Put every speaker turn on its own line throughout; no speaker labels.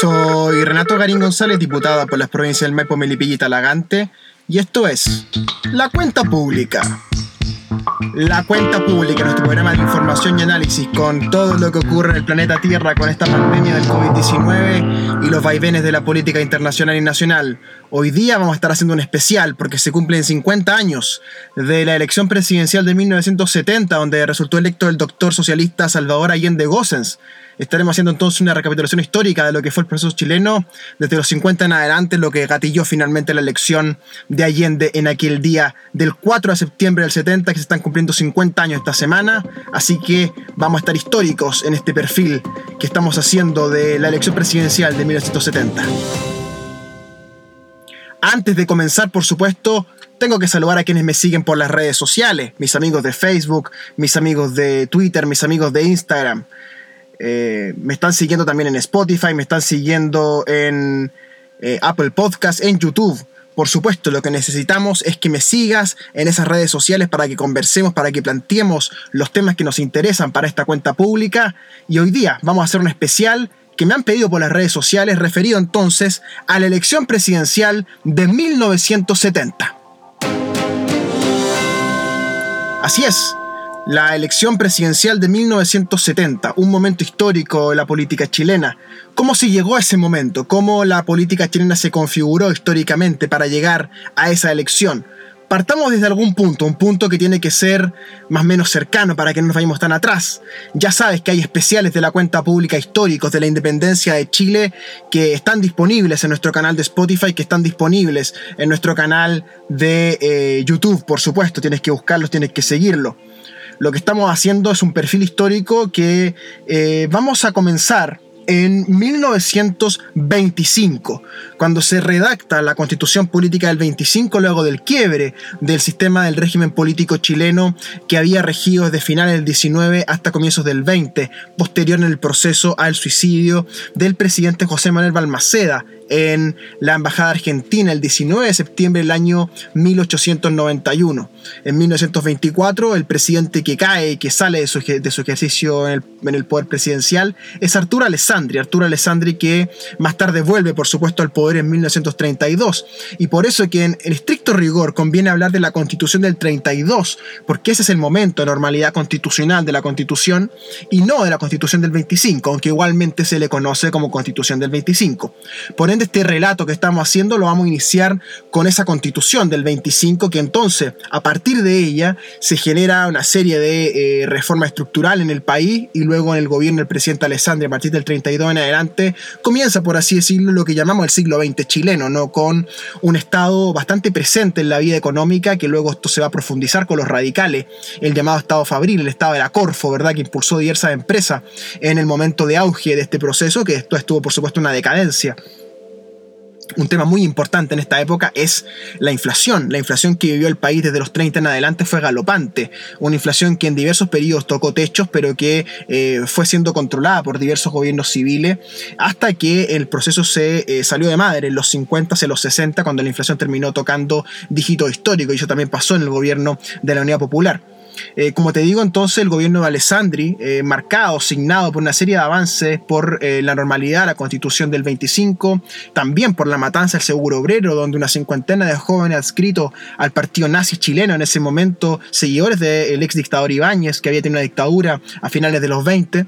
Soy Renato Garín González, diputado por las provincias del Maipo, Melipilla y Talagante, y esto es La Cuenta Pública. La Cuenta Pública, nuestro programa de información y análisis con todo lo que ocurre en el planeta Tierra con esta pandemia del COVID-19 y los vaivenes de la política internacional y nacional. Hoy día vamos a estar haciendo un especial porque se cumplen 50 años de la elección presidencial de 1970, donde resultó electo el doctor socialista Salvador Allende Gossens Estaremos haciendo entonces una recapitulación histórica de lo que fue el proceso chileno desde los 50 en adelante, lo que gatilló finalmente la elección de Allende en aquel día del 4 de septiembre del 70, que se están cumpliendo 50 años esta semana. Así que vamos a estar históricos en este perfil que estamos haciendo de la elección presidencial de 1970. Antes de comenzar, por supuesto, tengo que saludar a quienes me siguen por las redes sociales, mis amigos de Facebook, mis amigos de Twitter, mis amigos de Instagram. Eh, me están siguiendo también en Spotify, me están siguiendo en eh, Apple Podcast, en YouTube. Por supuesto, lo que necesitamos es que me sigas en esas redes sociales para que conversemos, para que planteemos los temas que nos interesan para esta cuenta pública. Y hoy día vamos a hacer un especial que me han pedido por las redes sociales referido entonces a la elección presidencial de 1970. Así es, la elección presidencial de 1970, un momento histórico de la política chilena. ¿Cómo se llegó a ese momento? ¿Cómo la política chilena se configuró históricamente para llegar a esa elección? Partamos desde algún punto, un punto que tiene que ser más o menos cercano para que no nos vayamos tan atrás. Ya sabes que hay especiales de la cuenta pública históricos de la independencia de Chile que están disponibles en nuestro canal de Spotify, que están disponibles en nuestro canal de eh, YouTube, por supuesto. Tienes que buscarlos, tienes que seguirlo. Lo que estamos haciendo es un perfil histórico que eh, vamos a comenzar en 1925, cuando se redacta la constitución política del 25 luego del quiebre del sistema del régimen político chileno que había regido desde finales del 19 hasta comienzos del 20, posterior en el proceso al suicidio del presidente José Manuel Balmaceda en la Embajada Argentina el 19 de septiembre del año 1891. En 1924, el presidente que cae y que sale de su, ejercicio en el, poder presidencial es Arturo Alessandri. Arturo Alessandri que más tarde vuelve, por supuesto, al poder en 1932. Y por eso que en, estricto rigor conviene hablar de la constitución del 32, porque ese es el momento de normalidad constitucional de la constitución y no de la constitución del 25, aunque igualmente se le conoce como constitución del 25. Por este relato que estamos haciendo lo vamos a iniciar con esa constitución del 25, que entonces, a partir de ella, se genera una serie de eh, reformas estructurales en el país y luego en el gobierno del presidente Alessandri, a partir del 32 en adelante, comienza, por así decirlo, lo que llamamos el siglo Chileno, ¿no? con un Estado bastante presente en la vida económica, que luego esto se va a profundizar con los radicales, el llamado Estado Fabril, el Estado de la Corfo, ¿verdad? que impulsó diversas empresas en el momento de auge de este proceso, que esto estuvo, por supuesto, una decadencia un tema muy importante en esta época es la inflación. La inflación que vivió el país desde los 30 en adelante fue galopante. Una inflación que en diversos periodos tocó techos, pero que eh, fue siendo controlada por diversos gobiernos civiles hasta que el proceso se eh, salió de madre en los 50, en los 60, cuando la inflación terminó tocando dígitos históricos. Y eso también pasó en el gobierno de la Unidad Popular. Eh, como te digo, entonces el gobierno de Alessandri, eh, marcado, signado por una serie de avances por eh, la normalidad, la constitución del 25, también por la matanza del seguro obrero, donde una cincuentena de jóvenes adscritos al partido nazi chileno en ese momento, seguidores del ex dictador Ibáñez, que había tenido una dictadura a finales de los 20,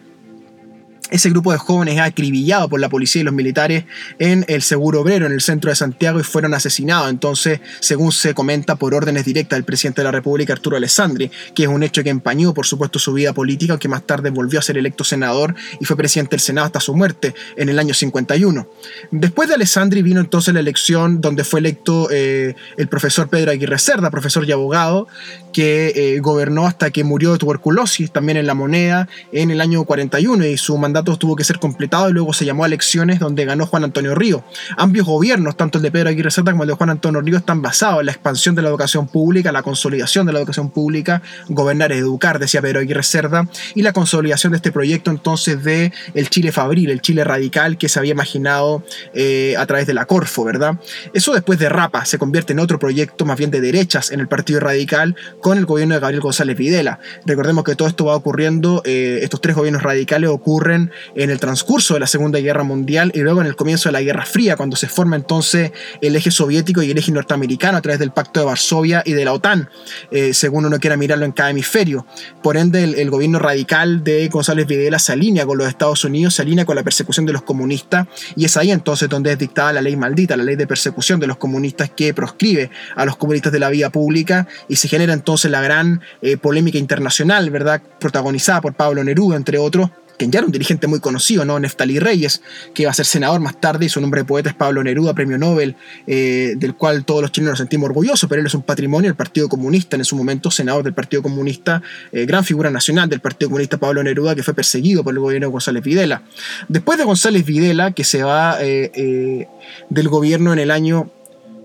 ese grupo de jóvenes es acribillado por la policía y los militares en el Seguro Obrero, en el centro de Santiago, y fueron asesinados. Entonces, según se comenta, por órdenes directas del presidente de la República, Arturo Alessandri, que es un hecho que empañó, por supuesto, su vida política, aunque más tarde volvió a ser electo senador y fue presidente del Senado hasta su muerte en el año 51. Después de Alessandri vino entonces la elección donde fue electo eh, el profesor Pedro Aguirre Cerda, profesor y abogado, que eh, gobernó hasta que murió de tuberculosis, también en la moneda, en el año 41, y su mandato tuvo que ser completado y luego se llamó a elecciones donde ganó Juan Antonio Río. Ambos gobiernos, tanto el de Pedro Aguirre Cerda como el de Juan Antonio Río, están basados en la expansión de la educación pública, la consolidación de la educación pública, gobernar es educar, decía Pedro Aguirre Cerda, y la consolidación de este proyecto entonces de el Chile Fabril, el Chile radical que se había imaginado eh, a través de la Corfo, ¿verdad? Eso después de Rapa se convierte en otro proyecto más bien de derechas en el Partido Radical con el gobierno de Gabriel González Videla. Recordemos que todo esto va ocurriendo, eh, estos tres gobiernos radicales ocurren En el transcurso de la Segunda Guerra Mundial y luego en el comienzo de la Guerra Fría, cuando se forma entonces el eje soviético y el eje norteamericano a través del Pacto de Varsovia y de la OTAN, eh, según uno quiera mirarlo en cada hemisferio. Por ende, el, gobierno radical de González Videla se alinea con los Estados Unidos, se alinea con la persecución de los comunistas y es ahí entonces donde es dictada la ley maldita, la ley de persecución de los comunistas que proscribe a los comunistas de la vía pública y se genera entonces la gran eh, polémica internacional, ¿verdad? Protagonizada por Pablo Neruda, entre otros, quien ya era un dirigente muy conocido, ¿no? Neftali Reyes, que iba a ser senador más tarde, y su nombre de poeta es Pablo Neruda, premio Nobel, eh, del cual todos los chilenos nos sentimos orgullosos, pero él es un patrimonio del Partido Comunista, en su momento senador del Partido Comunista, eh, gran figura nacional del Partido Comunista Pablo Neruda, que fue perseguido por el gobierno de González Videla. Después de González Videla, que se va eh, del gobierno en el año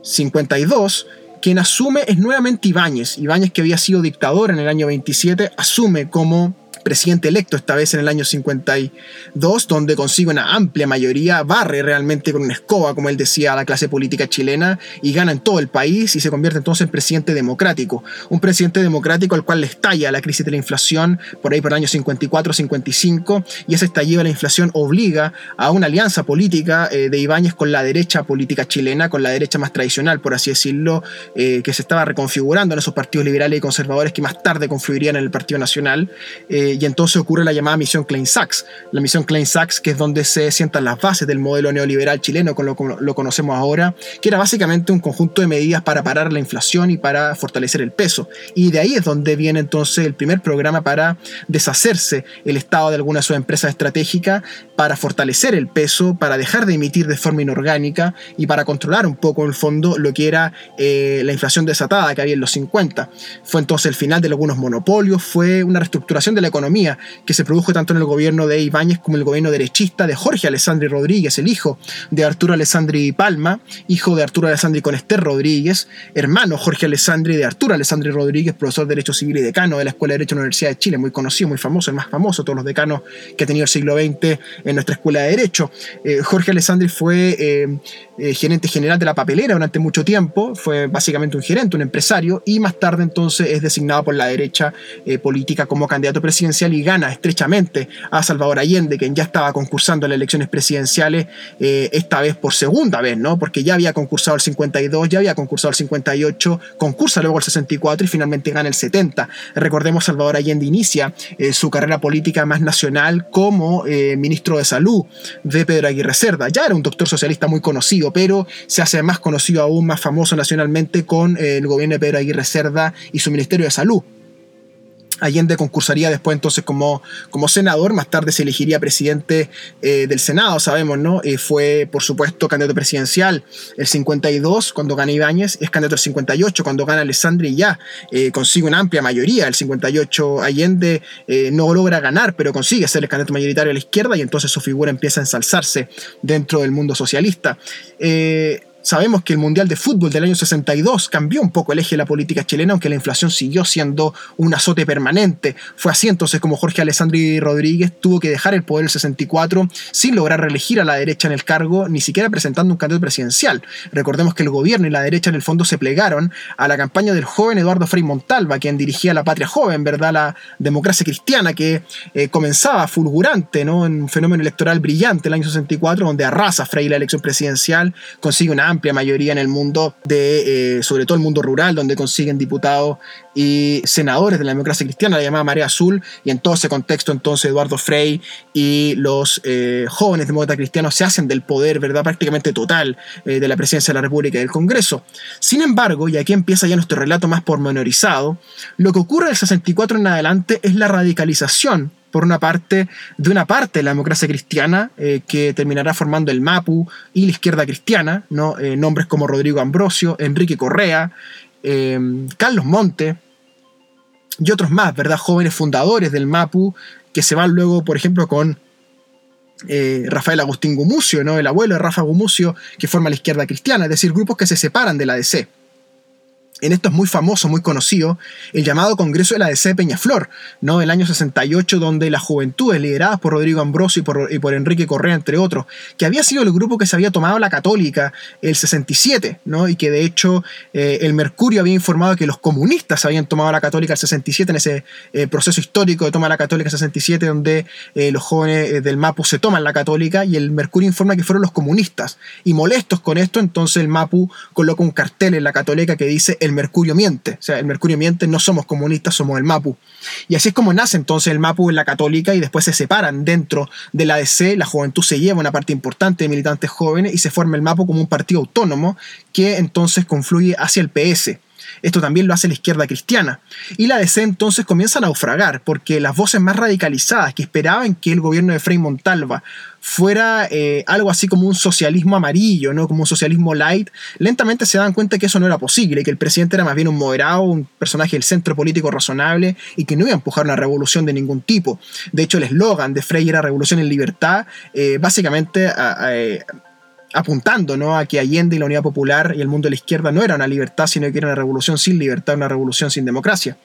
52, quien asume es nuevamente Ibáñez. Ibáñez, que había sido dictador en el año 27, asume como presidente electo, esta vez en el año 52, donde consigue una amplia mayoría, barre realmente con una escoba, como él decía, a la clase política chilena y gana en todo el país y se convierte entonces en presidente democrático. Un presidente democrático al cual le estalla la crisis de la inflación por ahí por el año 54-55 y ese estallido de la inflación obliga a una alianza política eh, de Ibáñez con la derecha política chilena, con la derecha más tradicional, por así decirlo, eh, que se estaba reconfigurando en esos partidos liberales y conservadores que más tarde confluirían en el Partido Nacional. Eh, y entonces ocurre la llamada misión Klein-Sachs. La misión Klein-Sachs, que es donde se sientan las bases del modelo neoliberal chileno, como lo, lo conocemos ahora, que era básicamente un conjunto de medidas para parar la inflación y para fortalecer el peso. Y de ahí es donde viene entonces el primer programa para deshacerse el Estado de alguna de sus empresas estratégicas, para fortalecer el peso, para dejar de emitir de forma inorgánica y para controlar un poco en el fondo lo que era eh, la inflación desatada que había en los 50. Fue entonces el final de algunos monopolios, fue una reestructuración de la economía que se produjo tanto en el gobierno de Ibáñez como en el gobierno derechista de Jorge Alessandri Rodríguez, el hijo de Arturo Alessandri Palma, hijo de Arturo Alessandri con Esther Rodríguez, hermano Jorge Alessandri de Arturo Alessandri Rodríguez, profesor de Derecho Civil y decano de la Escuela de Derecho de la Universidad de Chile, muy conocido, muy famoso, el más famoso de todos los decanos que ha tenido el siglo XX en nuestra Escuela de Derecho. Eh, Jorge Alessandri fue eh, eh, gerente general de la papelera durante mucho tiempo, fue básicamente un gerente, un empresario, y más tarde entonces es designado por la derecha política como candidato presidencial y gana estrechamente a Salvador Allende, quien ya estaba concursando en las elecciones presidenciales, eh, esta vez por segunda vez, ¿no? Porque ya había concursado el 52, ya había concursado el 58, concursa luego el 64 y finalmente gana el 70. Recordemos, Salvador Allende inicia eh, su carrera política más nacional como eh, ministro de Salud de Pedro Aguirre Cerda. Ya era un doctor socialista muy conocido, pero se hace más conocido aún, más famoso nacionalmente con el gobierno de Pedro Aguirre Cerda y su Ministerio de Salud. Allende concursaría después entonces como, como senador, más tarde se elegiría presidente eh, del Senado, sabemos, ¿no? Eh, fue, por supuesto, candidato presidencial el 52 cuando gana Ibáñez, es candidato el 58 cuando gana Alessandri y ya eh, consigue una amplia mayoría, el 58 Allende no logra ganar, pero consigue ser el candidato mayoritario a la izquierda y entonces su figura empieza a ensalzarse dentro del mundo socialista. Sabemos que el Mundial de Fútbol del año 62 cambió un poco el eje de la política chilena, aunque la inflación siguió siendo un azote permanente. Fue así entonces como Jorge Alessandri Rodríguez tuvo que dejar el poder el 64 sin lograr reelegir a la derecha en el cargo, ni siquiera presentando un candidato presidencial. Recordemos que el gobierno y la derecha en el fondo se plegaron a la campaña del joven Eduardo Frei Montalva, quien dirigía la patria joven, ¿verdad? La democracia cristiana que eh, comenzaba fulgurante, ¿no? En un fenómeno electoral brillante el año 64, donde arrasa Frei la elección presidencial, consigue una amplia mayoría en el mundo de, eh, sobre todo el mundo rural, donde consiguen diputados y senadores de la democracia cristiana, la llamada Marea Azul, y en todo ese contexto entonces Eduardo Frey y los eh, jóvenes demócratas cristianos se hacen del poder, ¿verdad?, prácticamente total eh, de la presidencia de la República y del Congreso. Sin embargo, y aquí empieza ya nuestro relato más pormenorizado, lo que ocurre del 64 en adelante es la radicalización por una parte, de una parte la democracia cristiana, eh, que terminará formando el MAPU y la izquierda cristiana, ¿no? Eh, nombres como Rodrigo Ambrosio, Enrique Correa, eh, Carlos Monte y otros más, ¿verdad? Jóvenes fundadores del MAPU, que se van luego, por ejemplo, con Rafael Agustín Gumucio, ¿no? el abuelo de Rafa Gumucio, que forma la izquierda cristiana, es decir, grupos que se separan de la DC. En esto es muy famoso, muy conocido, el llamado Congreso de la DC Peñaflor, ¿no? El año 68, donde las juventudes lideradas por Rodrigo Ambrosio y por, Enrique Correa, entre otros, que había sido el grupo que se había tomado la católica el 67, ¿no? Y que de hecho eh, el Mercurio había informado que los comunistas habían tomado la católica el 67 en ese eh, proceso histórico de toma la católica el 67, donde eh, los jóvenes del MAPU se toman la católica y el Mercurio informa que fueron los comunistas. Y molestos con esto, entonces el MAPU coloca un cartel en la católica que dice el Mercurio miente. O sea, el Mercurio miente, no somos comunistas, somos el MAPU. Y así es como nace entonces el MAPU en la católica y después se separan dentro de la ADC, la juventud se lleva una parte importante de militantes jóvenes y se forma el MAPU como un partido autónomo que entonces confluye hacia el PS. Esto también lo hace la izquierda cristiana. Y la DC entonces comienza a naufragar, porque las voces más radicalizadas que esperaban que el gobierno de Frei Montalva fuera eh, algo así como un socialismo amarillo, ¿no? como un socialismo light, lentamente se dan cuenta que eso no era posible, que el presidente era más bien un moderado, un personaje del centro político razonable y que no iba a empujar una revolución de ningún tipo. De hecho, el eslogan de Frey era Revolución en Libertad, eh, básicamente apuntando ¿no? a que Allende y la Unidad Popular y el mundo de la izquierda no era una libertad, sino que era una revolución sin libertad, una revolución sin democracia.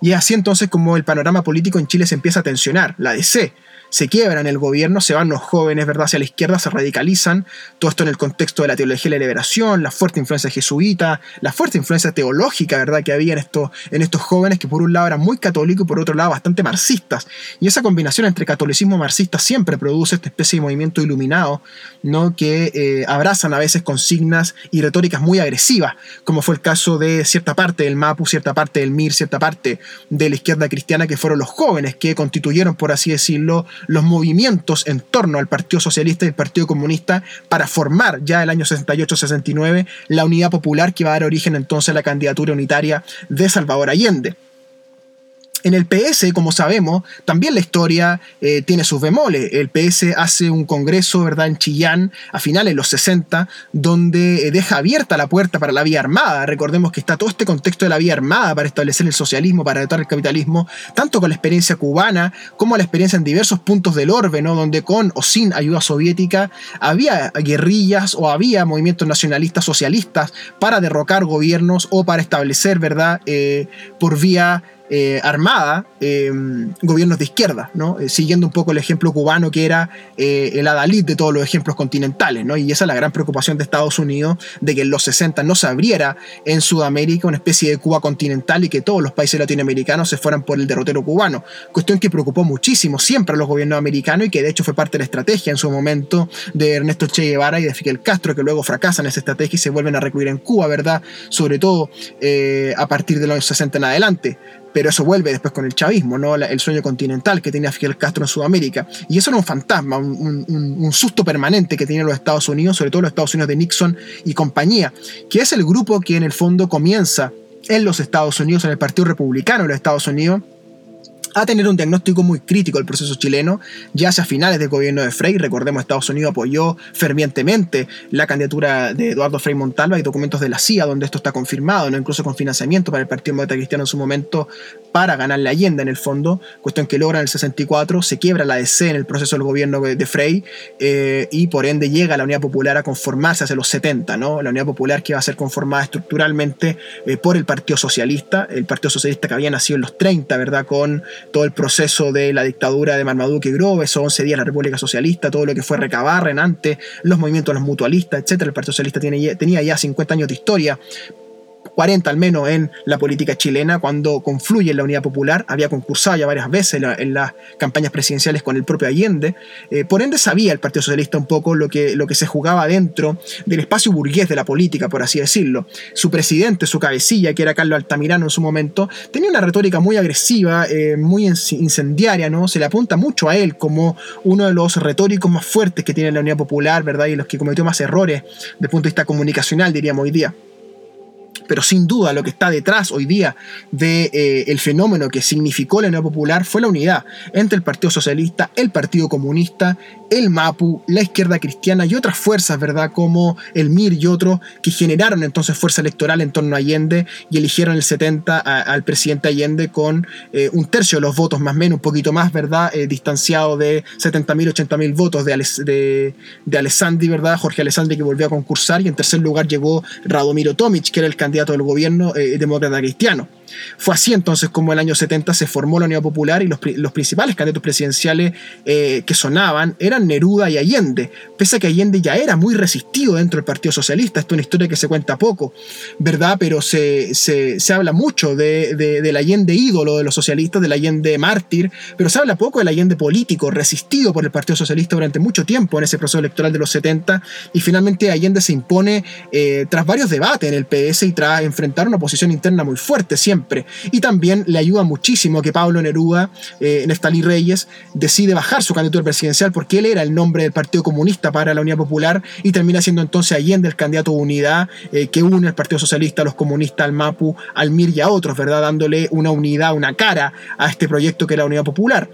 Y es así entonces como el panorama político en Chile se empieza a tensionar. La DC, se quiebran el gobierno, se van los jóvenes, ¿verdad?, hacia la izquierda, se radicalizan, todo esto en el contexto de la teología de la liberación, la fuerte influencia jesuita, la fuerte influencia teológica, ¿verdad?, que había en estos, en estos jóvenes que por un lado eran muy católicos y por otro lado bastante marxistas. Y esa combinación entre catolicismo y marxista siempre produce esta especie de movimiento iluminado, ¿no?, que eh, abrazan a veces consignas y retóricas muy agresivas, como fue el caso de cierta parte del MAPU, cierta parte del MIR, cierta parte de la izquierda cristiana, que fueron los jóvenes que constituyeron, por así decirlo, los movimientos en torno al Partido Socialista y el Partido Comunista para formar ya el año 68-69 la unidad popular que va a dar origen entonces a la candidatura unitaria de Salvador Allende. En el PS, como sabemos, también la historia eh, tiene sus bemoles. El PS hace un congreso, ¿verdad?, en Chillán a finales de los 60, donde eh, deja abierta la puerta para la vía armada. Recordemos que está todo este contexto de la vía armada para establecer el socialismo, para detar el capitalismo, tanto con la experiencia cubana como la experiencia en diversos puntos del orbe, ¿no?, donde con o sin ayuda soviética había guerrillas o había movimientos nacionalistas socialistas para derrocar gobiernos o para establecer, ¿verdad?, eh, por vía eh, armada em, gobiernos de izquierda. Eh, siguiendo un poco el ejemplo cubano que era eh, el adalid de todos los ejemplos continentales. ¿no? Y esa es la gran preocupación de Estados Unidos, de que en los 60 no se abriera en Sudamérica una especie de Cuba continental y que todos los países latinoamericanos se fueran por el derrotero cubano. Cuestión que preocupó muchísimo siempre a los gobiernos americanos y que de hecho fue parte de la estrategia en su momento de Ernesto Che Guevara y de Fidel Castro, que luego fracasan esa estrategia y se vuelven a recluir en Cuba, ¿verdad? Sobre todo a partir de los 60 en adelante pero eso vuelve después con el chavismo, ¿no? el sueño continental que tenía Fidel Castro en Sudamérica. Y eso era un fantasma, un, susto permanente que tenían los Estados Unidos, sobre todo los Estados Unidos de Nixon y compañía, que es el grupo que en el fondo comienza en los Estados Unidos, en el Partido Republicano de los Estados Unidos, a tener un diagnóstico muy crítico del proceso chileno, ya hacia finales del gobierno de Frey. Recordemos, Estados Unidos apoyó fervientemente la candidatura de Eduardo Frei Montalva y documentos de la CIA donde esto está confirmado, ¿no? incluso con financiamiento para el Partido Demócrata Cristiano en su momento para ganar la Allende en el fondo, cuestión que logra en el 64, se quiebra la DC en el proceso del gobierno de Frey eh, y por ende llega la Unidad Popular a conformarse hacia los 70, ¿no? la Unidad Popular que va a ser conformada estructuralmente eh, por el Partido Socialista, el Partido Socialista que había nacido en los 30, ¿verdad? Con todo el proceso de la dictadura de Marmaduke y Grove, esos 11 días la República Socialista, todo lo que fue recabar, Renante, los movimientos los mutualistas, etc. El Partido Socialista tenía ya 50 años de historia, 40 al menos en la política chilena, cuando confluye la Unidad Popular, había concursado ya varias veces en, las campañas presidenciales con el propio Allende, eh, por ende sabía el Partido Socialista un poco lo que, lo que se jugaba dentro del espacio burgués de la política, por así decirlo. Su presidente, su cabecilla, que era Carlos Altamirano en su momento, tenía una retórica muy agresiva, eh, muy incendiaria, ¿no? Se le apunta mucho a él como uno de los retóricos más fuertes que tiene la Unidad Popular, ¿verdad? Y los que cometió más errores desde el punto de vista comunicacional, diríamos hoy día pero sin duda lo que está detrás hoy día del de, eh, fenómeno que significó la Unidad Popular fue la unidad entre el Partido Socialista, el Partido Comunista, el MAPU, la izquierda cristiana y otras fuerzas, ¿verdad? Como el MIR y otros que generaron entonces fuerza electoral en torno a Allende y eligieron el 70 al presidente Allende con eh, un tercio de los votos, más o menos, un poquito más, ¿verdad? Eh, distanciado de 70.000, 80.000 votos de, de, de Alessandri, ¿verdad? Jorge Alessandri que volvió a concursar y en tercer lugar llegó Radomiro Tomic, que era el candidato candidato del gobierno eh, demócrata cristiano. Fue así entonces como en el año 70 se formó la Unidad Popular y los, principales candidatos presidenciales eh, que sonaban eran Neruda y Allende, pese a que Allende ya era muy resistido dentro del Partido Socialista. Esto es una historia que se cuenta poco, ¿verdad? Pero se, habla mucho de, del Allende ídolo de los socialistas, del Allende mártir, pero se habla poco del Allende político, resistido por el Partido Socialista durante mucho tiempo en ese proceso electoral de los 70 y finalmente Allende se impone eh, tras varios debates en el PS y tras enfrentar una oposición interna muy fuerte siempre. Y también le ayuda muchísimo que Pablo Neruda, eh, Reyes, decide bajar su candidatura presidencial porque él era el nombre del Partido Comunista para la Unidad Popular y termina siendo entonces Allende el candidato de unidad eh, que une al Partido Socialista, a los comunistas, al MAPU, al MIR y a otros, ¿verdad? Dándole una unidad, una cara a este proyecto que era la Unidad Popular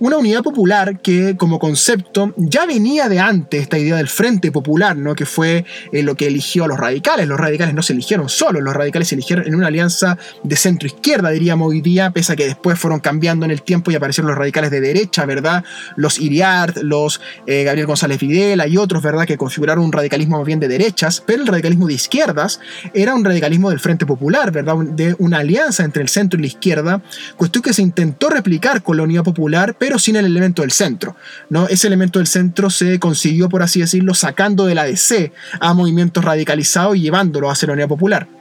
una unidad popular que como concepto ya venía de antes esta idea del Frente Popular, ¿no? que fue eh, lo que eligió a los radicales. Los radicales no se eligieron solos, los radicales se eligieron en una alianza de centro-izquierda, diríamos hoy día, pese a que después fueron cambiando en el tiempo y aparecieron los radicales de derecha, ¿verdad? Los Iriart, los eh, Gabriel González Videla y otros, ¿verdad? Que configuraron un radicalismo más bien de derechas, pero el radicalismo de izquierdas era un radicalismo del Frente Popular, ¿verdad? De una alianza entre el centro y la izquierda, cuestión que se intentó replicar con la Unidad Popular, pero sin el elemento del centro. ¿no? Ese elemento del centro se consiguió, por así decirlo, sacando de la DC a movimientos radicalizados y llevándolo hacia la Unidad Popular.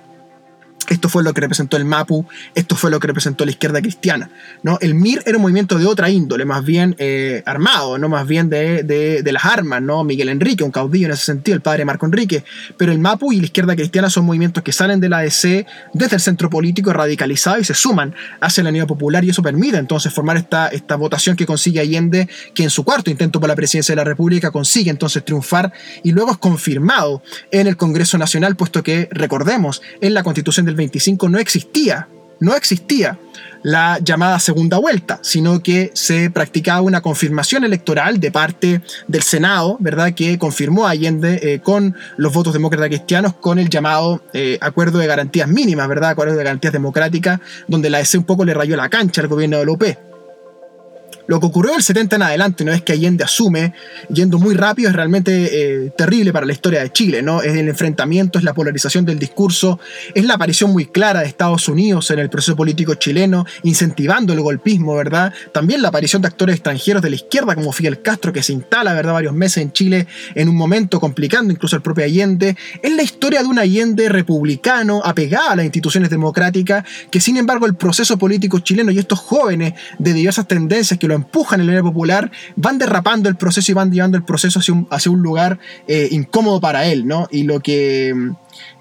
Esto fue lo que representó el MAPU, esto fue lo que representó la izquierda cristiana. ¿no? El MIR era un movimiento de otra índole, más bien eh, armado, ¿no? más bien de, de, las armas, ¿no? Miguel Enrique, un caudillo en ese sentido, el padre Marco Enrique. Pero el MAPU y la izquierda cristiana son movimientos que salen de la ADC desde el centro político radicalizado y se suman hacia la Unidad Popular y eso permite entonces formar esta, esta votación que consigue Allende, que en su cuarto intento por la presidencia de la República consigue entonces triunfar y luego es confirmado en el Congreso Nacional, puesto que, recordemos, en la Constitución del 25 no existía, no existía la llamada segunda vuelta, sino que se practicaba una confirmación electoral de parte del Senado, ¿verdad? Que confirmó Allende eh, con los votos demócratas cristianos con el llamado eh, acuerdo de garantías mínimas, ¿verdad? Acuerdo de garantías democráticas, donde la EC un poco le rayó la cancha al gobierno de López. Lo que ocurrió del 70 en adelante, una vez que Allende asume, yendo muy rápido, es realmente eh, terrible para la historia de Chile, ¿no? Es el enfrentamiento, es la polarización del discurso, es la aparición muy clara de Estados Unidos en el proceso político chileno, incentivando el golpismo, ¿verdad? También la aparición de actores extranjeros de la izquierda, como Fidel Castro, que se instala, ¿verdad?, varios meses en Chile en un momento complicando incluso al propio Allende. Es la historia de un Allende republicano, apegado a las instituciones democráticas, que sin embargo el proceso político chileno y estos jóvenes de diversas tendencias que lo empujan en la popular, van derrapando el proceso y van llevando el proceso hacia un, hacia un lugar eh, incómodo para él, ¿no? Y lo que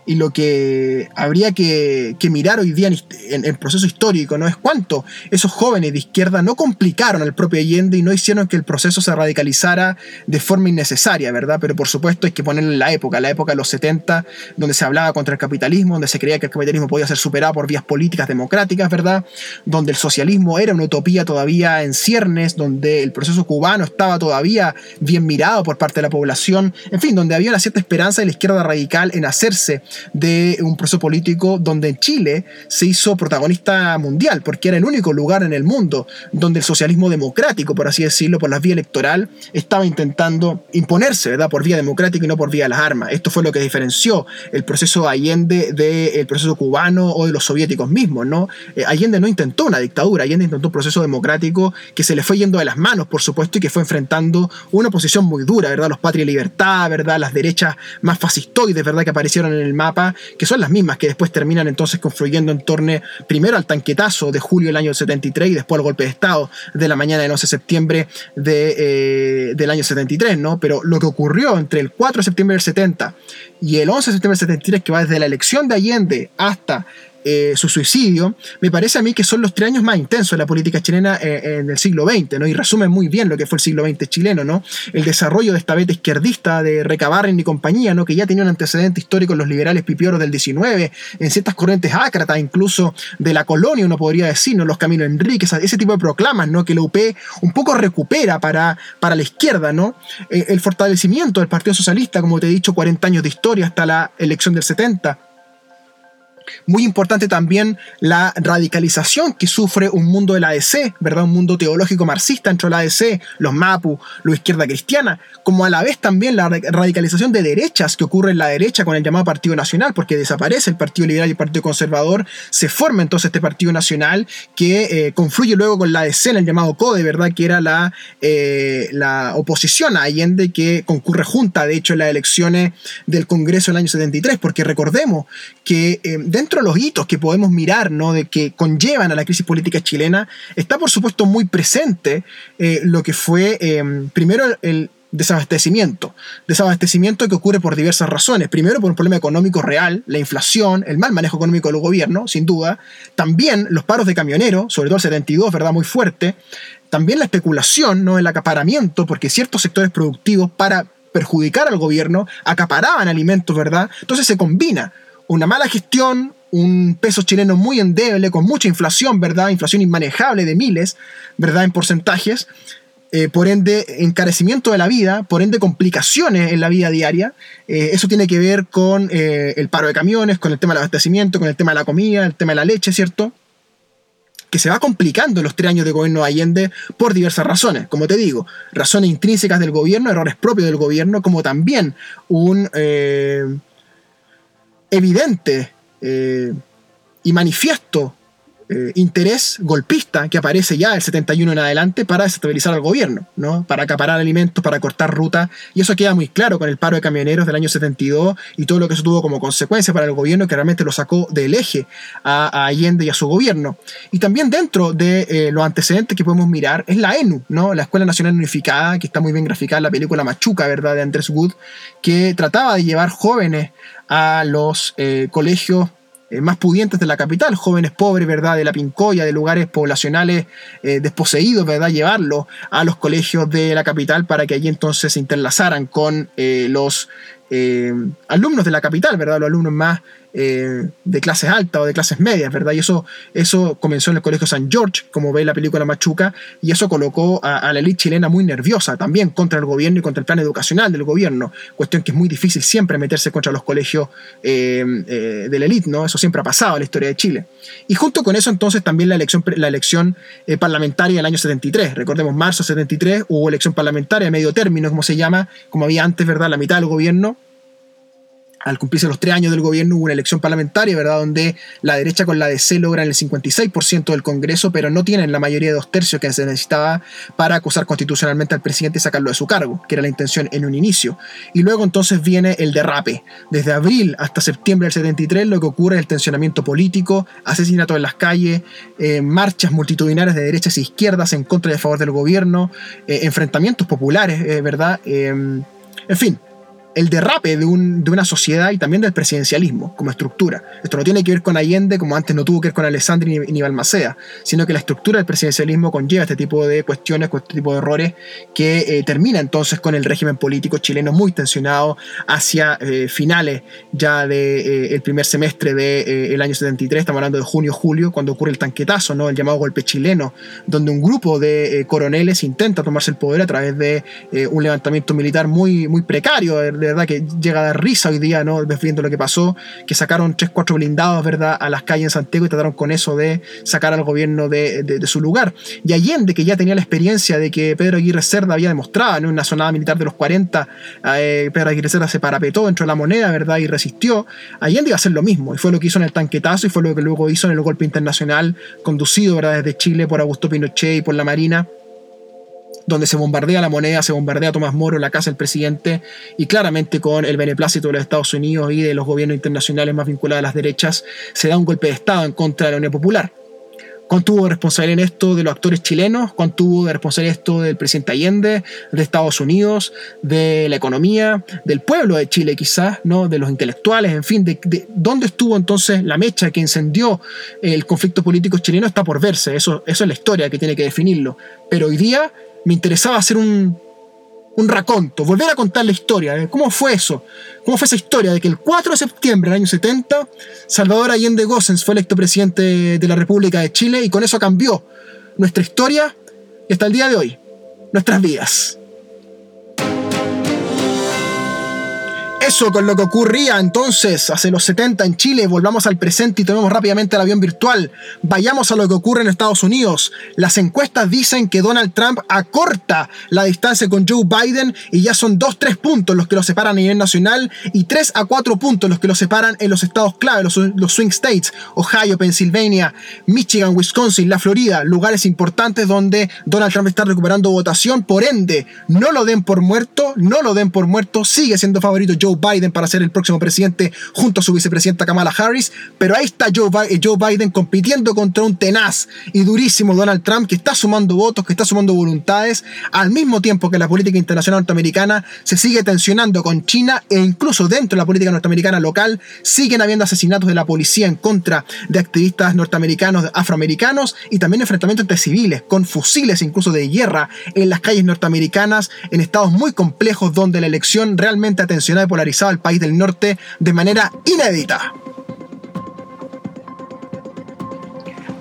y lo que habría que, mirar hoy día en, el proceso histórico no es cuánto esos jóvenes de izquierda no complicaron al propio Allende y no hicieron que el proceso se radicalizara de forma innecesaria, ¿verdad? Pero por supuesto hay que ponerle la época, la época de los 70, donde se hablaba contra el capitalismo, donde se creía que el capitalismo podía ser superado por vías políticas democráticas, ¿verdad? Donde el socialismo era una utopía todavía en ciernes, donde el proceso cubano estaba todavía bien mirado por parte de la población, en fin, donde había una cierta esperanza de la izquierda radical en hacerse de un proceso político donde Chile se hizo protagonista mundial, porque era el único lugar en el mundo donde el socialismo democrático, por así decirlo, por la vía electoral, estaba intentando imponerse, ¿verdad? Por vía democrática y no por vía de las armas. Esto fue lo que diferenció el proceso Allende del proceso cubano o de los soviéticos mismos, ¿no? Eh, Allende no intentó una dictadura, Allende intentó un proceso democrático que se le fue yendo de las manos, por supuesto, y que fue enfrentando una oposición muy dura, ¿verdad? Los patria libertad, ¿verdad? Las derechas más fascistoides, ¿verdad? Que aparecieron en el mapa, que son las mismas que después terminan entonces confluyendo en torno primero al tanquetazo de julio del año 73 y después al golpe de Estado de la mañana del 11 de septiembre de, eh, del año 73, ¿no? Pero lo que ocurrió entre el 4 de septiembre del 70 y el 11 de septiembre del 73, que va desde la elección de Allende hasta eh, su suicidio, me parece a mí que son los tres años más intensos de la política chilena eh, en el siglo XX, ¿no? Y resumen muy bien lo que fue el siglo XX chileno, ¿no? El desarrollo de esta beta izquierdista de Recabarren y compañía, ¿no? Que ya tenía un antecedente histórico en los liberales pipioros del XIX, en ciertas corrientes ácratas, incluso de la colonia, uno podría decir, ¿no? Los Caminos Enrique, ese tipo de proclamas, ¿no? Que la UP un poco recupera para, para la izquierda, ¿no? Eh, el fortalecimiento del Partido Socialista, como te he dicho, 40 años de historia hasta la elección del 70 Muy importante también la radicalización que sufre un mundo de la ADC, ¿verdad? Un mundo teológico marxista dentro de la ADC, los MAPU, la izquierda cristiana, como a la vez también la radicalización de derechas que ocurre en la derecha con el llamado Partido Nacional, porque desaparece el Partido Liberal y el Partido Conservador, se forma entonces este Partido Nacional que eh, confluye luego con la ADC en el llamado CODE, ¿verdad? Que era la, eh, la oposición a Allende que concurre junta, de hecho, en las elecciones del Congreso del año 73, porque recordemos que eh, dentro de los hitos que podemos mirar, ¿no? De que conllevan a la crisis política chilena, está por supuesto muy presente eh, lo que fue em, primero el, desabastecimiento. Desabastecimiento que ocurre por diversas razones. Primero por un problema económico real, la inflación, el mal manejo económico del gobierno, sin duda. También los paros de camioneros, sobre todo el 72, ¿verdad? Muy fuerte. También la especulación, ¿no? El acaparamiento, porque ciertos sectores productivos para perjudicar al gobierno acaparaban alimentos, ¿verdad? Entonces se combina una mala gestión, un peso chileno muy endeble, con mucha inflación, ¿verdad? Inflación inmanejable de miles, ¿verdad? En porcentajes. Eh, por ende, encarecimiento de la vida, por ende, complicaciones en la vida diaria. Eh, eso tiene que ver con eh, el paro de camiones, con el tema del abastecimiento, con el tema de la comida, el tema de la leche, ¿cierto? Que se va complicando en los tres años de gobierno de Allende por diversas razones. Como te digo, razones intrínsecas del gobierno, errores propios del gobierno, como también un evidente eh, y manifiesto eh, interés golpista que aparece ya el 71 en adelante para desestabilizar al gobierno, ¿no? para acaparar alimentos, para cortar rutas, y eso queda muy claro con el paro de camioneros del año 72 y todo lo que eso tuvo como consecuencia para el gobierno que realmente lo sacó del eje a, Allende y a su gobierno. Y también dentro de eh, los antecedentes que podemos mirar es la ENU, ¿no? la Escuela Nacional Unificada, que está muy bien graficada en la película Machuca, ¿verdad? de Andrés Wood, que trataba de llevar jóvenes a los eh, colegios eh, más pudientes de la capital, jóvenes pobres, ¿verdad? De la Pincoya, de lugares poblacionales eh, desposeídos, ¿verdad? Llevarlos a los colegios de la capital para que allí entonces se interlazaran con los alumnos de la capital, ¿verdad? Los alumnos más eh, de clases altas o de clases medias, ¿verdad? Y eso, eso comenzó en el Colegio San George, como ve la película Machuca, y eso colocó a, la élite chilena muy nerviosa también contra el gobierno y contra el plan educacional del gobierno, cuestión que es muy difícil siempre meterse contra los colegios eh, eh, de la élite, ¿no? Eso siempre ha pasado en la historia de Chile. Y junto con eso entonces también la elección, la elección parlamentaria del año 73, recordemos, marzo 73 hubo elección parlamentaria, medio término, como se llama, como había antes, ¿verdad? La mitad del gobierno al cumplirse los tres años del gobierno hubo una elección parlamentaria, ¿verdad? Donde la derecha con la DC logran el 56% del Congreso, pero no tienen la mayoría de dos tercios que se necesitaba para acusar constitucionalmente al presidente y sacarlo de su cargo, que era la intención en un inicio. Y luego entonces viene el derrape. Desde abril hasta septiembre del 73 lo que ocurre es el tensionamiento político, asesinatos en las calles, eh, marchas multitudinarias de derechas e izquierdas en contra y a favor del gobierno, eh, enfrentamientos populares, eh, ¿verdad? en fin, el derrape de, un, de, una sociedad y también del presidencialismo como estructura. Esto no tiene que ver con Allende, como antes no tuvo que ver con Alessandri ni, Balmaceda, sino que la estructura del presidencialismo conlleva este tipo de cuestiones, este tipo de errores, que eh, termina entonces con el régimen político chileno muy tensionado hacia eh, finales ya del de, eh, primer semestre del año 73, estamos hablando de junio-julio, cuando ocurre el tanquetazo, ¿no? el llamado golpe chileno, donde un grupo de coroneles intenta tomarse el poder a través de un levantamiento militar muy, muy precario, verdad que llega a dar risa hoy día, ¿no? Viendo lo que pasó, que sacaron 3, 4 blindados, ¿verdad? A las calles en Santiago y trataron con eso de sacar al gobierno de, de, su lugar. Y Allende, que ya tenía la experiencia de que Pedro Aguirre Cerda había demostrado en una sonada militar de los 40, eh, Pedro Aguirre Cerda se parapetó dentro de la moneda, ¿verdad? Y resistió. Allende iba a hacer lo mismo, y fue lo que hizo en el tanquetazo y fue lo que luego hizo en el golpe internacional conducido, ¿verdad? Desde Chile por Augusto Pinochet y por la Marina donde se bombardea la moneda, se bombardea Tomás Moro, la casa del presidente, y claramente con el beneplácito de los Estados Unidos y de los gobiernos internacionales más vinculados a las derechas, se da un golpe de Estado en contra de la Unión Popular. ¿Cuánto tuvo de responsabilidad en esto de los actores chilenos? ¿Cuánto tuvo de responsabilidad en esto del presidente Allende, de Estados Unidos, de la economía, del pueblo de Chile quizás, ¿no? de los intelectuales, en fin, de, de, dónde estuvo entonces la mecha que incendió el conflicto político chileno está por verse, eso, eso es la historia que tiene que definirlo. Pero hoy día me interesaba hacer un, un raconto, volver a contar la historia. ¿Cómo fue eso? ¿Cómo fue esa historia de que el 4 de septiembre del año 70 Salvador Allende Gossens fue electo presidente de la República de Chile y con eso cambió nuestra historia y hasta el día de hoy, nuestras vidas? Eso con lo que ocurría entonces hace los 70 en Chile, volvamos al presente y tomemos rápidamente el avión virtual. Vayamos a lo que ocurre en Estados Unidos. Las encuestas dicen que Donald Trump acorta la distancia con Joe Biden y ya son 2-3 puntos los que lo separan a nivel nacional y 3 a 4 puntos los que lo separan en los estados clave, los, los swing states, Ohio, Pennsylvania, Michigan, Wisconsin, la Florida, lugares importantes donde Donald Trump está recuperando votación. Por ende, no lo den por muerto, no lo den por muerto, sigue siendo favorito Joe Biden para ser el próximo presidente junto a su vicepresidenta Kamala Harris, pero ahí está Joe, Biden compitiendo contra un tenaz y durísimo Donald Trump que está sumando votos, que está sumando voluntades, al mismo tiempo que la política internacional norteamericana se sigue tensionando con China e incluso dentro de la política norteamericana local siguen habiendo asesinatos de la policía en contra de activistas norteamericanos, afroamericanos y también enfrentamientos entre civiles con fusiles incluso de guerra en las calles norteamericanas en estados muy complejos donde la elección realmente ha tensionado al país del norte de manera inédita.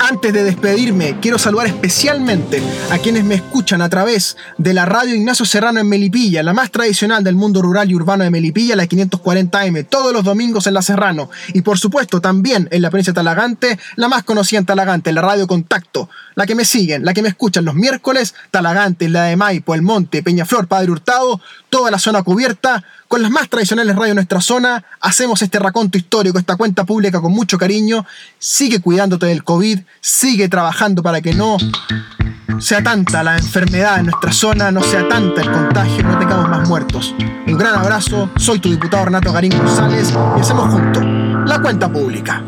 Antes de despedirme, quiero saludar especialmente a quienes me escuchan a través de la radio Ignacio Serrano en Melipilla, la más tradicional del mundo rural y urbano de Melipilla, la 540M, todos los domingos en la Serrano. Y por supuesto también en la provincia de Talagante, la más conocida en Talagante, la radio Contacto, la que me siguen, la que me escuchan los miércoles, Talagante, la de Maipo, El Monte, Peñaflor, Padre Hurtado, toda la zona cubierta, con las más tradicionales radios de nuestra zona, hacemos este raconto histórico, esta cuenta pública con mucho cariño. Sigue cuidándote del COVID, sigue trabajando para que no sea tanta la enfermedad en nuestra zona, no sea tanta el contagio, no tengamos más muertos. Un gran abrazo, soy tu diputado Renato Garín González y hacemos juntos la cuenta pública.